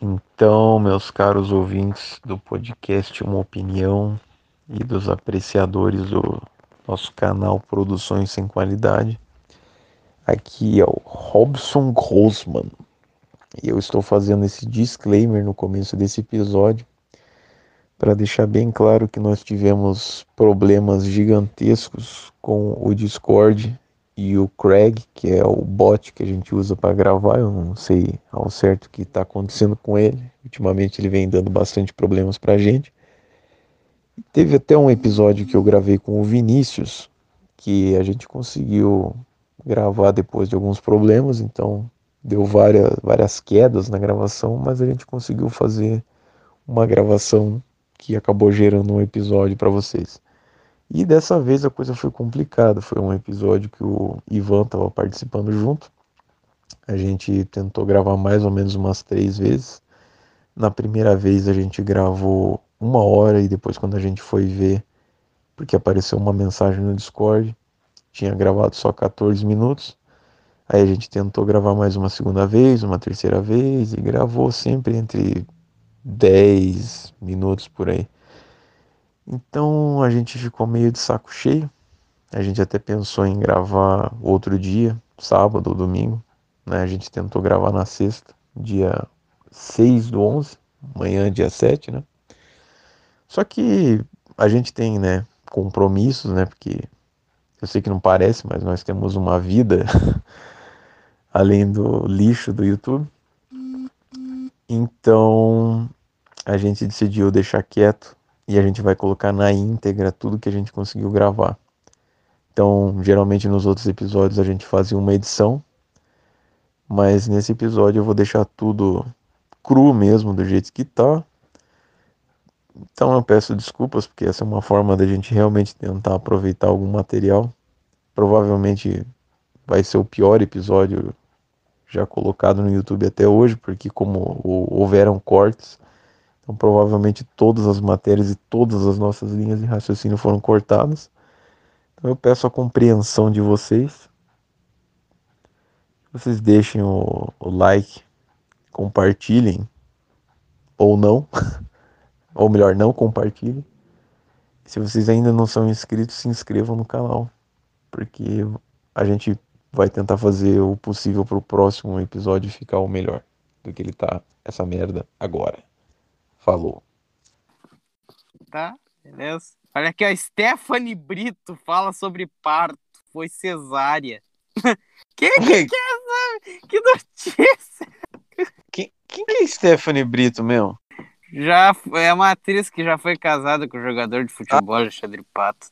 Então, meus caros ouvintes do podcast Uma Opinião e dos apreciadores do nosso canal Produções Sem Qualidade, aqui é o Robson Grossman. E eu estou fazendo esse disclaimer no começo desse episódio para deixar bem claro que nós tivemos problemas gigantescos com o Discord e o Craig, que é o bot que a gente usa para gravar. Eu não sei ao certo o que está acontecendo com ele. Ultimamente ele vem dando bastante problemas para a gente. Teve até um episódio que eu gravei com o Vinícius, que a gente conseguiu gravar depois de alguns problemas, então deu várias, várias quedas na gravação, mas a gente conseguiu fazer uma gravação que acabou gerando um episódio para vocês. E dessa vez a coisa foi complicada. Foi um episódio que o Ivan estava participando junto. A gente tentou gravar mais ou menos umas três vezes. Na primeira vez a gente gravou uma hora e depois quando a gente foi ver, porque apareceu uma mensagem no Discord, tinha gravado só 14 minutos. Aí a gente tentou gravar mais uma segunda vez, uma terceira vez e gravou sempre entre 10 minutos por aí. Então a gente ficou meio de saco cheio. A gente até pensou em gravar outro dia, sábado ou domingo. Né? A gente tentou gravar na sexta, dia 6 do 11, amanhã dia 7, né? Só que a gente tem, né, compromissos, né? Porque eu sei que não parece, mas nós temos uma vida além do lixo do YouTube. Então a gente decidiu deixar quieto e a gente vai colocar na íntegra tudo que a gente conseguiu gravar. Então, geralmente nos outros episódios a gente fazia uma edição, mas nesse episódio eu vou deixar tudo cru mesmo, do jeito que tá. Então eu peço desculpas, porque essa é uma forma da gente realmente tentar aproveitar algum material. Provavelmente vai ser o pior episódio já colocado no YouTube até hoje, porque como houveram cortes, então, provavelmente todas as matérias e todas as nossas linhas de raciocínio foram cortadas. Então, eu peço a compreensão de vocês. Vocês deixem o, o like, compartilhem ou não, ou melhor, não compartilhem. Se vocês ainda não são inscritos, se inscrevam no canal, porque a gente vai tentar fazer o possível para o próximo episódio ficar o melhor do que ele tá essa merda agora. Falou. Tá, beleza. Olha aqui, a Stephanie Brito fala sobre parto. Foi cesárea. Quem que, que é essa? Que notícia? Quem, quem que é Stephanie Brito, meu? Já é uma atriz que já foi casada com um jogador de futebol, ah. Alexandre Pato.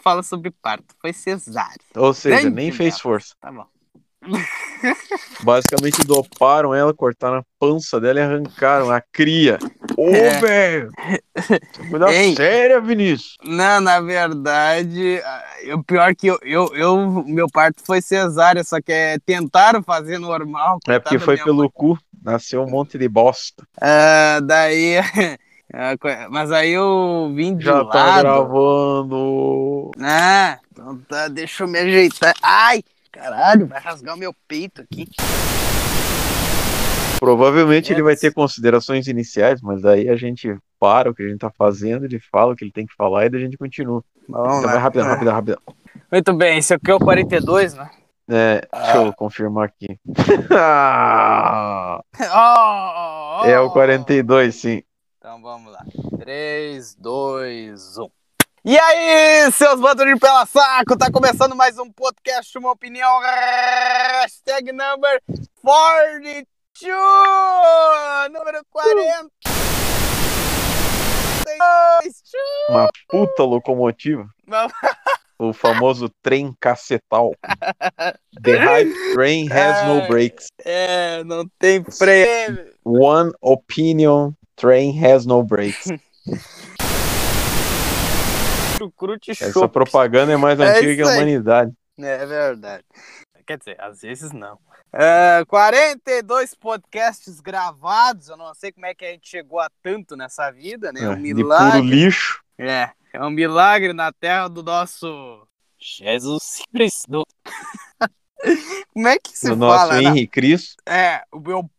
Fala sobre parto. Foi cesárea. Ou seja, nem, nem fez força. Tá bom. Basicamente doparam ela, cortaram a pança dela e arrancaram a cria. Ô, é. velho! Cuidado séria, Vinícius. Não, na verdade, o pior é que eu, eu, eu, meu parto foi cesárea, só que é, tentaram fazer normal. É porque foi pelo mãe. cu, nasceu um monte de bosta. Uh, daí. Mas aí eu vim de Já tá lado. tá gravando. Ah, então tá, deixa eu me ajeitar. Ai! Caralho, vai rasgar o meu peito aqui. Provavelmente é, ele vai ter considerações iniciais, mas aí a gente para o que a gente tá fazendo, ele fala o que ele tem que falar e daí a gente continua. Vamos então lá. vai rapidão, rapidão, rapidão. Muito bem, esse aqui é o 42, né? É, deixa eu confirmar aqui. oh, é o 42, sim. Então vamos lá. 3, 2, 1. E aí, seus bandos de pela saco, tá começando mais um podcast, uma opinião, hashtag number 42, número 40. Uma puta locomotiva. o famoso trem cacetal. The hype train has é, no brakes. É, não tem freio. One opinion train has no brakes. chucrute Essa propaganda é mais é antiga que a humanidade. É verdade. Quer dizer, às vezes não. É, 42 podcasts gravados. Eu não sei como é que a gente chegou a tanto nessa vida, né? É um milagre. De puro lixo. É, é um milagre na terra do nosso Jesus Cristo. como é que se do fala? nosso Henrique Cristo. É, o meu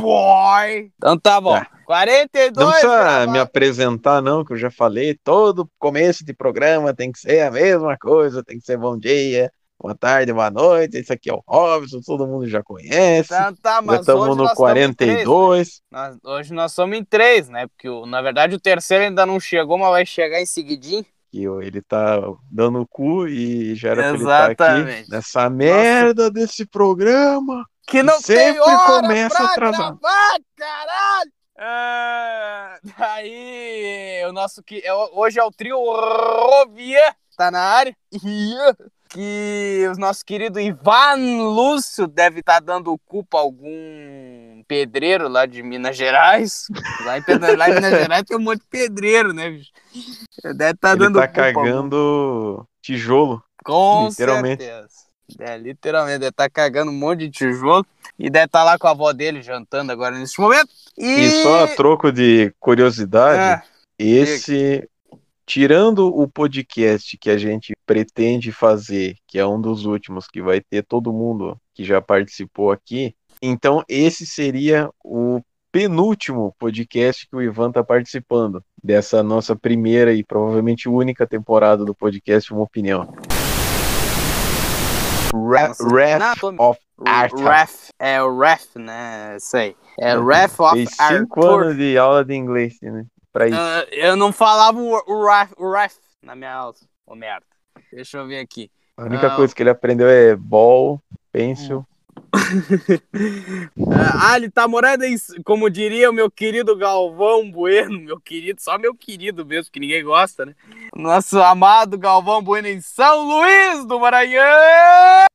Boy. Então tá bom. Tá. 42 Não precisa me apresentar, não, que eu já falei. Todo começo de programa tem que ser a mesma coisa, tem que ser bom dia, boa tarde, boa noite. Esse aqui é o Robson, todo mundo já conhece. Então tá, já mas estamos hoje no nós estamos em três, né? 42. Nós- hoje nós somos em três, né? Porque na verdade o terceiro ainda não chegou, mas vai chegar em seguidinho. que ele tá dando o cu e já era pra ele estar Exatamente. aqui nessa merda desse programa. Que não Sempre tem hora começa pra atrasado. gravar, caralho! Ah, aí, o nosso que é, hoje é o trio Rovia, tá na área. Que o nosso querido Ivan Lúcio deve estar dando culpa a algum pedreiro lá de Minas Gerais. Lá em, lá em Minas Gerais tem um monte de pedreiro, né, bicho? Deve estar ele dando tá culpa algum. cagando tijolo. Com Literalmente. certeza. É, literalmente, deve estar cagando um monte de tijolo e deve estar lá com a avó dele jantando agora nesse momento. E, E só a troco de curiosidade, É, esse, tirando o podcast que a gente pretende fazer, que é um dos últimos, que vai ter todo mundo que já participou aqui, então esse seria o penúltimo podcast que o Ivan tá participando dessa nossa primeira e provavelmente única temporada do podcast Uma Opinião. Wrath tô- of Arthur. Ref, é o Ref, né? Sei. É Ref of Fez cinco Arthur. anos de aula de inglês, né? Pra isso. Ah, eu não falava o, ref, o Ref na minha aula. Ô, merda. Deixa eu ver aqui. A única não. coisa que ele aprendeu é ball, pencil. ah, ele tá morando em, como diria o meu querido Galvão Bueno, meu querido, só meu querido mesmo, que ninguém gosta, né? Nosso amado Galvão Bueno em São Luís do Maranhão!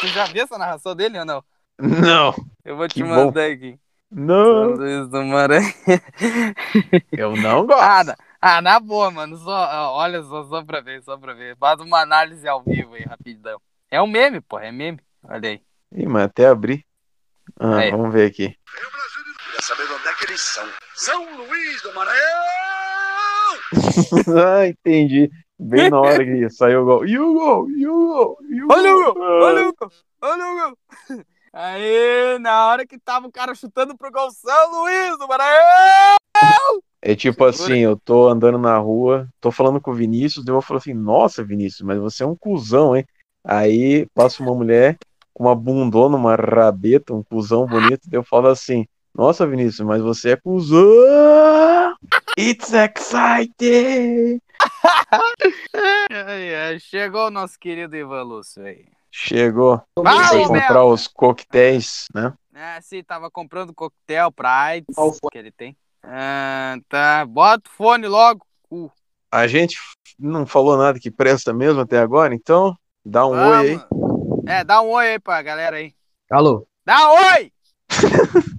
Tu já viu essa narração dele ou não? Não, Eu vou te Que bom. mandar aqui. São não, Luís do Maranhão. eu não gosto. Ah, na, ah, na boa, mano. Só, ó, olha só, só pra ver, só pra ver. Faz uma análise ao vivo aí, rapidão. É um meme, pô, é meme. Olha aí. Ih, mas até abrir. Ah, Aí. vamos ver aqui. Queria saber onde é que eles são. São Luís do Maranhão! ah, entendi. Bem na hora que saiu o gol. E o gol, e o gol, e o Olha o gol. olha o gol, olha o gol. Aí, na hora que tava o cara chutando pro gol, São Luís do Maranhão! É tipo assim, eu tô andando na rua, tô falando com o Vinícius, daí eu falo assim, nossa, Vinícius, mas você é um cuzão, hein? Aí passa uma mulher uma bundona, uma rabeta, um cuzão bonito, eu falo assim, nossa, Vinícius, mas você é cuzão! It's exciting! Ai, ai, Chegou o nosso querido Ivan Lúcio aí. Chegou. Vai, Foi comprar merda. os coquetéis, né? É, sim, tava comprando coquetel pra AIDS que ele tem. Ah, tá, bota o fone logo. cu. A gente não falou nada que presta mesmo até agora, então dá um oi aí. É, dá um oi aí pra galera aí. Alô? Dá um oi!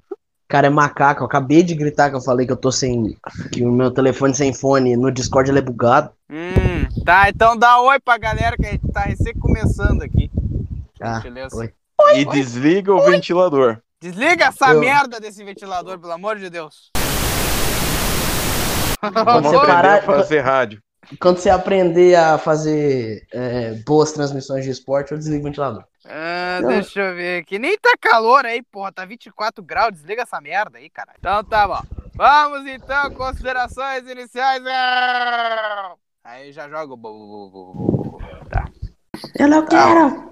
Cara, é macaco. Eu acabei de gritar que eu falei que eu tô sem. Que o meu telefone sem fone no Discord ele é bugado. Hum, tá, então dá oi pra galera que a gente tá recém começando aqui. Ah, Beleza? oi. E desliga o ventilador. Desliga essa Eu- merda desse ventilador, pelo amor de Deus. Vamos você parar- a fazer rádio. Quando você aprender a fazer é, boas transmissões de esporte, eu desligo o ventilador. Ah, Não. deixa eu ver aqui. Nem tá calor aí, porra. Tá 24 graus. Desliga essa merda aí, cara. Então tá bom. Vamos então, considerações iniciais. Aí já joga o. Tá. Eu não quero!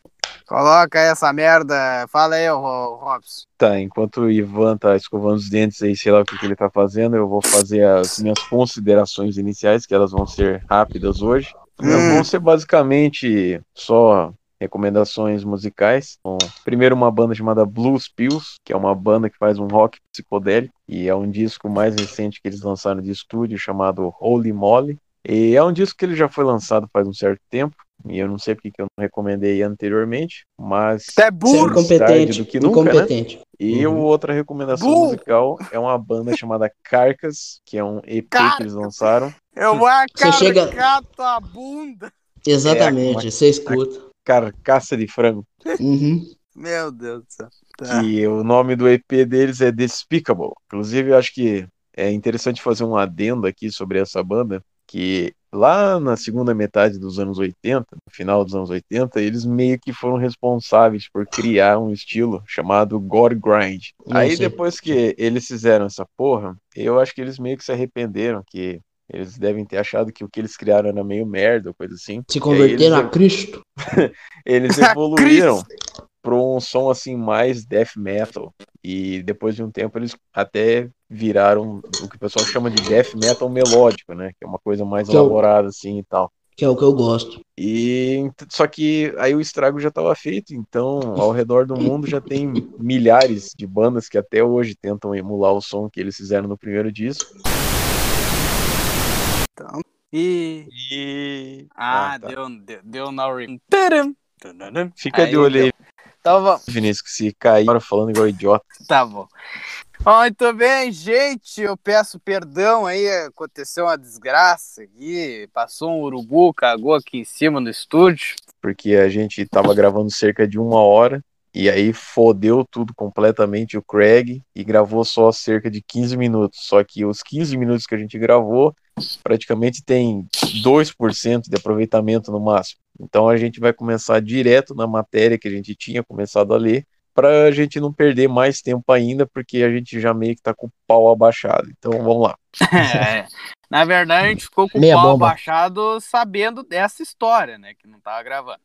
Coloca essa merda. Fala aí, Ro- Robson. Tá, enquanto o Ivan tá escovando os dentes aí, sei lá o que, que ele tá fazendo, eu vou fazer as minhas considerações iniciais, que elas vão ser rápidas hoje. Hum. vão ser basicamente só recomendações musicais. Bom, primeiro uma banda chamada Blues Pills, que é uma banda que faz um rock psicodélico, e é um disco mais recente que eles lançaram de estúdio, chamado Holy Moly. E é um disco que ele já foi lançado faz um certo tempo, e eu não sei porque que eu não recomendei anteriormente, mas Você é Você é burro. incompetente. do que nunca, né? incompetente. E Uhum. outra recomendação Burro. musical é uma banda chamada Carcas, que é um EP que eles lançaram. Eu vou Você chega- acarcar tua bunda. Exatamente, É, você escuta. Carcaça de Frango. Uhum. Meu Deus do céu. Tá. Que o nome do EP deles é Despicable. Inclusive, eu acho que é interessante fazer um adendo aqui sobre essa banda, que lá na segunda metade dos anos 80, no final dos anos 80, eles meio que foram responsáveis por criar um estilo chamado gore grind. Não Aí sei. depois que eles fizeram essa porra, eu acho que eles meio que se arrependeram, que eles devem ter achado que o que eles criaram era meio merda, ou coisa assim. Se converteram eles, a Cristo. eles evoluíram para um som assim mais death metal. E depois de um tempo eles até viraram o que o pessoal chama de death metal melódico, né? Que é uma coisa mais Que é o- elaborada assim e tal. Que é o que eu gosto. E só que aí o estrago já estava feito, então ao redor do mundo já tem milhares de bandas que até hoje tentam emular o som que eles fizeram no primeiro disco. E. E Ah, tá. deu, deu, deu tadam. fica de Aí olho aí, Vamos. Vinícius, se cair agora falando igual idiota. Tá bom. Muito bem, gente. Eu peço perdão aí. Aconteceu uma desgraça aqui. Passou um urubu, cagou aqui em cima no estúdio. porque a gente tava gravando cerca de uma hora e aí fodeu tudo completamente o Craig e gravou só cerca de 15 minutos. Só que os 15 minutos que a gente gravou praticamente tem 2% de aproveitamento no máximo. Então a gente vai começar direto na matéria que a gente tinha começado a ler para a gente não perder mais tempo ainda, porque a gente já meio que tá com o pau abaixado. Então vamos lá. É. Na verdade, a gente ficou com o pau bomba. abaixado sabendo dessa história, né? Que não tava gravando.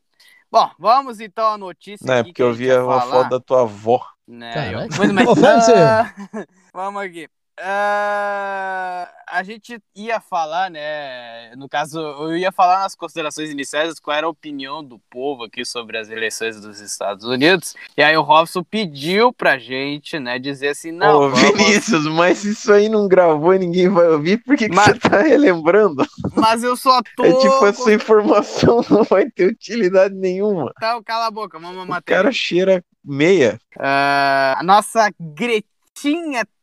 Bom, vamos então à notícia. Não, é porque eu vi a falar. foto da tua avó. Né, eu- Mas, mas- Vamos aqui. Ah, a gente ia falar, né? No caso, eu ia falar nas considerações iniciais qual era a opinião do povo aqui sobre as eleições dos Estados Unidos. E aí o Robson pediu pra gente, né, dizer assim, não, Ô, vamos- Vinícius, mas isso aí não gravou e ninguém vai ouvir, por que, que Mas- você tá relembrando? mas eu só tô. É tipo, essa informação não vai ter utilidade nenhuma. Então, cala a boca, vamos O matéria. cara cheira meia. Ah, a nossa Gretinha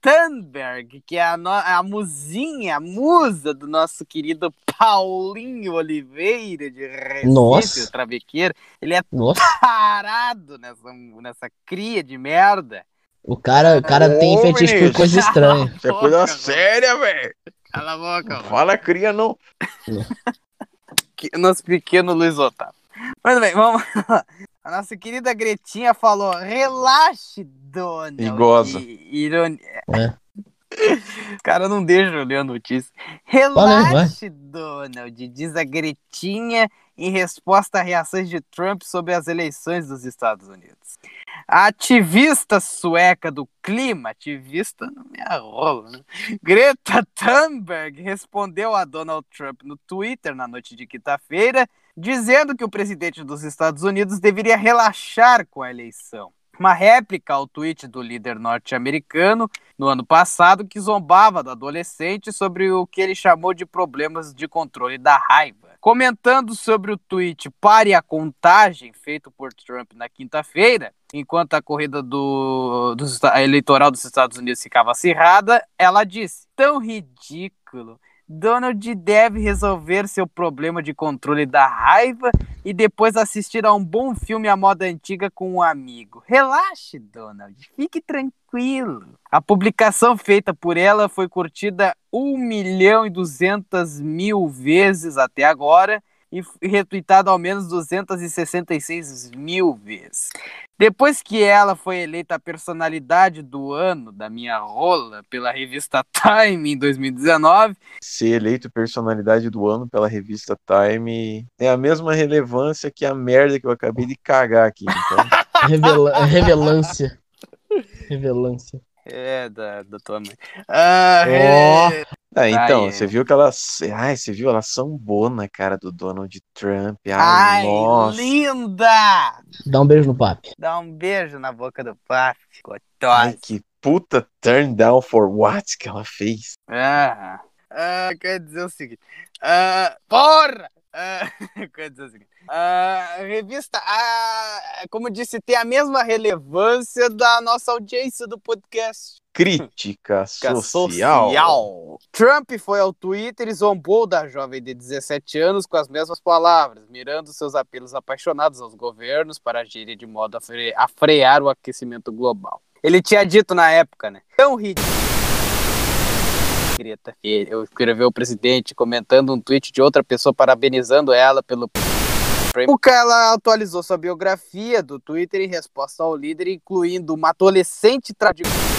Thunberg, que é a, no- a musinha, a musa do nosso querido Paulinho Oliveira de Recife, Nossa. o trabequeiro. Ele é Nossa, parado nessa, nessa cria de merda. o cara, o cara tem fetiche por coisa estranha. Isso é coisa séria, velho. Cala a boca, Não mano. fala cria, não. Que- Nosso pequeno Luiz Otávio. Mas bem, vamos lá. A nossa querida Gretinha falou: relaxe, dona. E goza. Ironia. É. Os caras não deixam eu ler a notícia. Relaxe, Donald, diz a Gretinha em resposta a reações de Trump sobre as eleições dos Estados Unidos. A ativista sueca do clima, ativista não me arrola, né? Greta Thunberg respondeu a Donald Trump no Twitter na noite de quinta-feira, dizendo que o presidente dos Estados Unidos deveria relaxar com a eleição. Uma réplica ao tweet do líder norte-americano no ano passado que zombava do adolescente sobre o que ele chamou de problemas de controle da raiva. Comentando sobre o tweet Pare a Contagem, feito por Trump na quinta-feira, enquanto a corrida do, do eleitoral dos Estados Unidos ficava acirrada, ela disse: Tão ridículo. Donald deve resolver seu problema de controle da raiva e depois assistir a um bom filme à moda antiga com um amigo. Relaxe, Donald, fique tranquilo. A publicação feita por ela foi curtida 1 milhão e 200 mil vezes até agora e retweetada ao menos 266 mil vezes. Depois que ela foi eleita a personalidade do ano da minha rola pela revista Time em 2019, Ser eleito personalidade do ano pela revista Time tem a mesma relevância que a merda que eu acabei de cagar aqui. Então, Revela revelância. Revelância. é da, da tua mãe. Ah, Ó. é- Ah, então, Ai, você é. viu que ela. Ai, você viu? Ela sambou na cara do Donald Trump. Ai, Ai, nossa. linda! Dá um beijo no papi. Dá um beijo na boca do papi. Ai, Gostosa. que puta turn down for what que ela fez. Ah, ah, quer dizer o seguinte. Ah, porra! Ah, quer dizer o seguinte. Ah, a revista, ah, como disse, tem a mesma relevância da nossa audiência do podcast. Crítica Crítica social. Trump foi ao Twitter e zombou da jovem de 17 anos com as mesmas palavras, mirando seus apelos apaixonados aos governos para agirem de modo a, fre- a frear o aquecimento global. Ele tinha dito na época, né? Tão ridículo. Greta. Eu escrevi o presidente comentando um tweet de outra pessoa parabenizando ela pelo Puka, ela atualizou sua biografia do Twitter em resposta ao líder, incluindo uma adolescente tradicional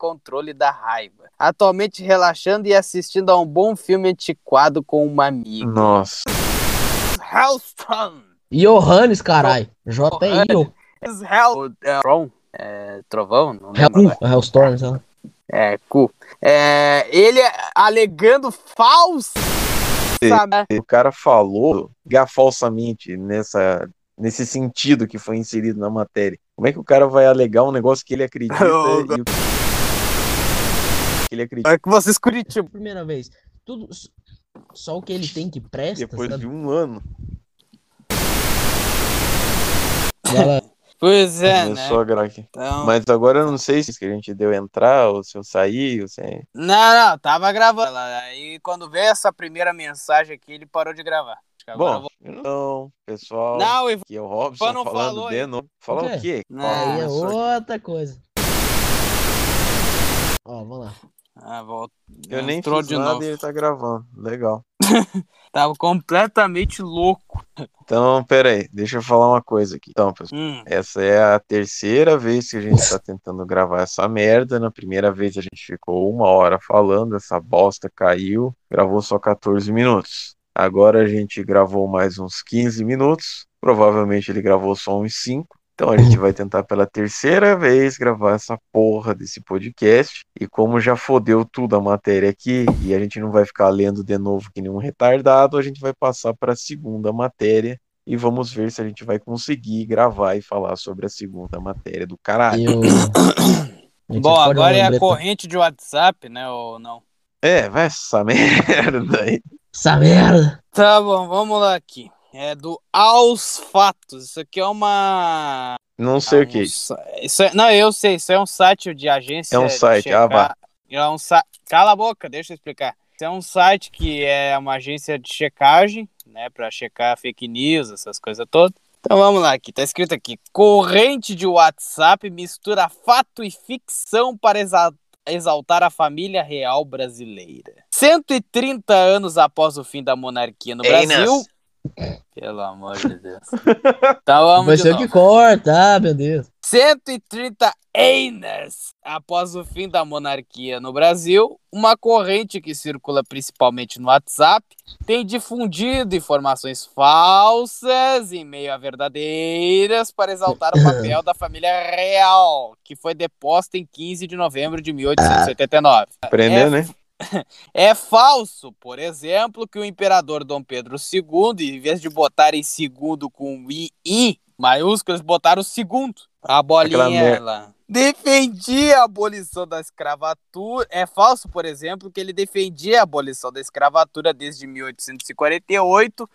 controle da raiva. Atualmente relaxando e assistindo a um bom filme antiquado com uma amiga. Nossa. Hellstrom. Johannes, carai. J-I-O. Hell... É? É, trovão? Não Hell. Hellstorm, sei lá. É, cu. É, ele alegando falso. O cara falou falsamente nessa, nesse sentido que foi inserido na matéria. Como é que o cara vai alegar um negócio que ele acredita e que ele acredita É que vocês Curitiba. Primeira vez. Tudo. Só o que ele tem que presta, depois sabe? de um ano? Ela- Pois é, né? Começou a gravar aqui. Então... Mas agora eu não sei se a gente deu entrar ou se eu saí ou se... é, Não, não, tava gravando. Aí quando veio essa primeira mensagem aqui, ele parou de gravar. Eu Bom, vou... então, pessoal, Não, Ivan, aqui é o Robson não falando falou de novo. Falar O quê? Não. Aí é outra coisa. Ó, vamos lá. Ah, volta. Eu nem Entrou fiz de nada novo. e ele tá gravando. Legal. Tava completamente louco. Então, pera aí, deixa eu falar uma coisa aqui. Então, pessoal, Hum. essa é a terceira vez que a gente tá tentando gravar essa merda. Na primeira vez a gente ficou uma hora falando, essa bosta caiu, gravou só 14 minutos. Agora a gente gravou mais uns 15 minutos, provavelmente ele gravou só uns 5. Então a gente vai tentar pela terceira vez gravar essa porra desse podcast. E como já fodeu tudo a matéria aqui, e a gente não vai ficar lendo de novo que nem um retardado, a gente vai passar para a segunda matéria e vamos ver se a gente vai conseguir gravar e falar sobre a segunda matéria do caralho. Eu... Bom, agora é a corrente de WhatsApp, né? Ou não? É, vai essa merda aí. Essa merda. Tá bom, vamos lá aqui. É do Aos Fatos. Isso aqui é uma. Não sei é o que é um isso. é- Não, eu sei. Isso é um site de agência. É um de site, ah, vá. É um sa... Cala a boca, deixa eu explicar. Isso é um site que é uma agência de checagem, né? Pra checar fake news, essas coisas todas. Então vamos lá, aqui tá escrito aqui: corrente de WhatsApp mistura fato e ficção para exa- exaltar a família real brasileira. 130 anos após o fim da monarquia no Ei, Brasil. Pelo amor de Deus. Então vamos Vai de ser que corta, ah, meu Deus. 130 anos após o fim da monarquia no Brasil, uma corrente que circula principalmente no WhatsApp tem difundido informações falsas e meio a verdadeiras para exaltar o papel da família real, que foi deposta em 15 de novembro de 1889. Aprendeu, É né? É falso, por exemplo, que o imperador Dom Pedro II, em vez de botar em segundo com I, I maiúsculo, eles botaram o segundo. A bolinha ela defendia a abolição da escravatura. É falso, por exemplo, que ele defendia a abolição da escravatura desde 1848,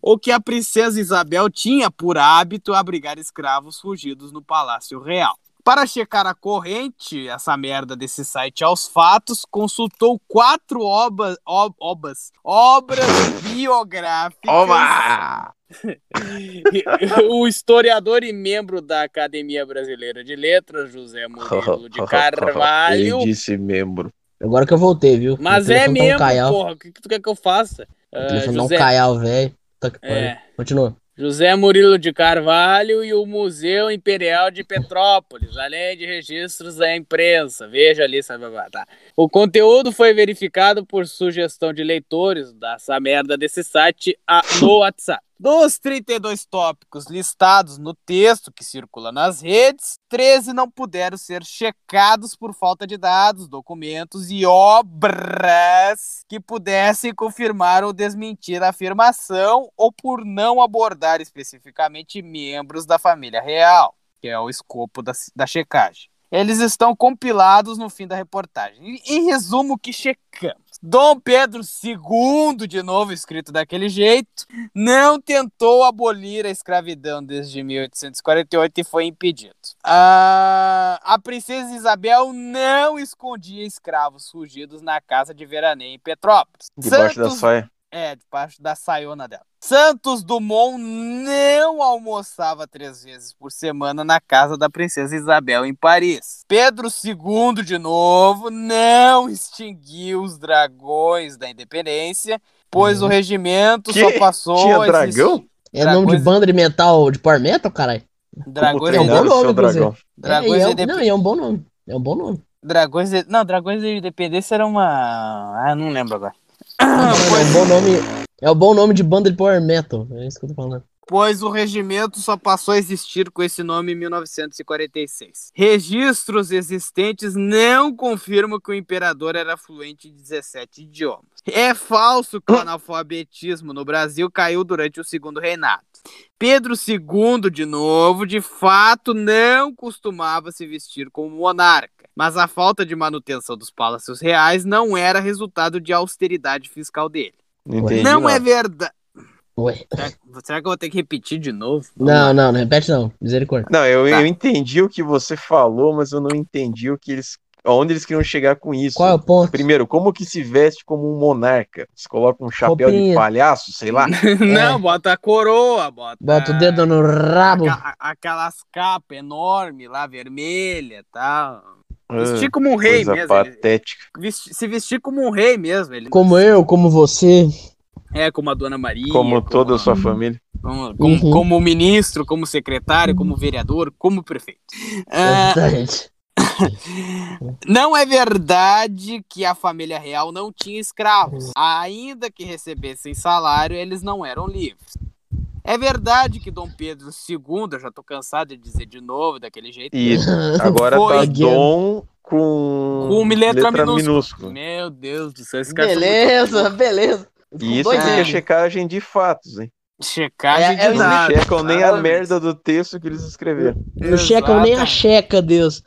ou que a princesa Isabel tinha por hábito abrigar escravos fugidos no Palácio Real. Para checar a corrente, essa merda desse site aos fatos, consultou quatro obas, ob- obas, obras biográficas. Oba! o historiador e membro da Academia Brasileira de Letras, José Murilo de Ele Carvalho. disse membro. Agora que eu voltei, viu? Mas é tá um mesmo, caial. porra. O que, que tu quer que eu faça? O telefone um José, caial, velho. Tá É. Continua. José Murilo de Carvalho e o Museu Imperial de Petrópolis, além de registros da imprensa. Veja ali, sabe? Tá. O conteúdo foi verificado por sugestão de leitores dessa merda desse site a- no WhatsApp. Dos 32 tópicos listados no texto que circula nas redes, 13 não puderam ser checados por falta de dados, documentos e obras que pudessem confirmar ou desmentir a afirmação ou por não abordar especificamente membros da família real, que é o escopo da, da checagem. Eles estão compilados no fim da reportagem. Em, resumo, que checamos? Dom Pedro II, de novo escrito daquele jeito, não tentou abolir a escravidão desde 1848 e foi impedido. Ah, a princesa Isabel não escondia escravos fugidos na casa de veraneio em Petrópolis. Debaixo da Santos saia. É, debaixo da saiona dela. Santos Dumont não almoçava três vezes por semana na casa da princesa Isabel em Paris. Pedro II, de novo, não extinguiu os dragões da independência, pois o regimento Que? só passou. Tinha dragão? É nome de Dragões- banda de metal, de power metal, caralho? Dragões, É um de- bom nome, dragão? dragões, é, e é, de um- indep- não, é um bom nome. É um bom nome. dragões de- Não, Dragões de Independência era uma. Ah, não lembro agora. É um bom nome. É um bom nome de banda de power metal. É isso que eu tô falando. Pois o regimento só passou a existir com esse nome em 1946. Registros existentes não confirmam que o imperador era fluente em 17 idiomas. É falso que o analfabetismo no Brasil caiu durante o segundo reinado. Pedro II, de novo, de fato não costumava se vestir como monarca, mas a falta de manutenção dos palácios reais não era resultado de austeridade fiscal dele. Não entendi. não é verdade. Ué. Será, será que eu vou ter que repetir de novo? Não, não, não repete não. Misericórdia. Não, eu, Tá. eu entendi o que você falou, mas eu não entendi o que eles. Aonde eles queriam chegar com isso. Qual é o ponto? Primeiro, como que se veste como um monarca? Você coloca um chapéu de palhaço, sei lá. Não, bota a coroa, bota. Bota o dedo no rabo. aquelas capas enormes lá, vermelha e tal. Ah, Vestir como um rei Coisa mesmo. patética. vesti- se vestir como um rei mesmo. Ele Como eu, como você. É, como a Dona Maria. Como toda a sua como, família. como, como, Uhum. como ministro, como secretário, como vereador, como prefeito. Ah, Exatamente. Não é verdade que a família real não tinha escravos. Ainda que recebessem salário, eles não eram livres. É verdade que Dom Pedro II, eu já tô cansado de dizer de novo daquele jeito. E agora Foi. tá Dom com, Com letra, minúscula. minúscula. Meu Deus do céu, esse cara Beleza, beleza. E isso é checagem de fatos, hein? muito- checagem É- é de o Não dados. checam nem a merda do texto que eles escreveram. Não checam nem a checa, Deus.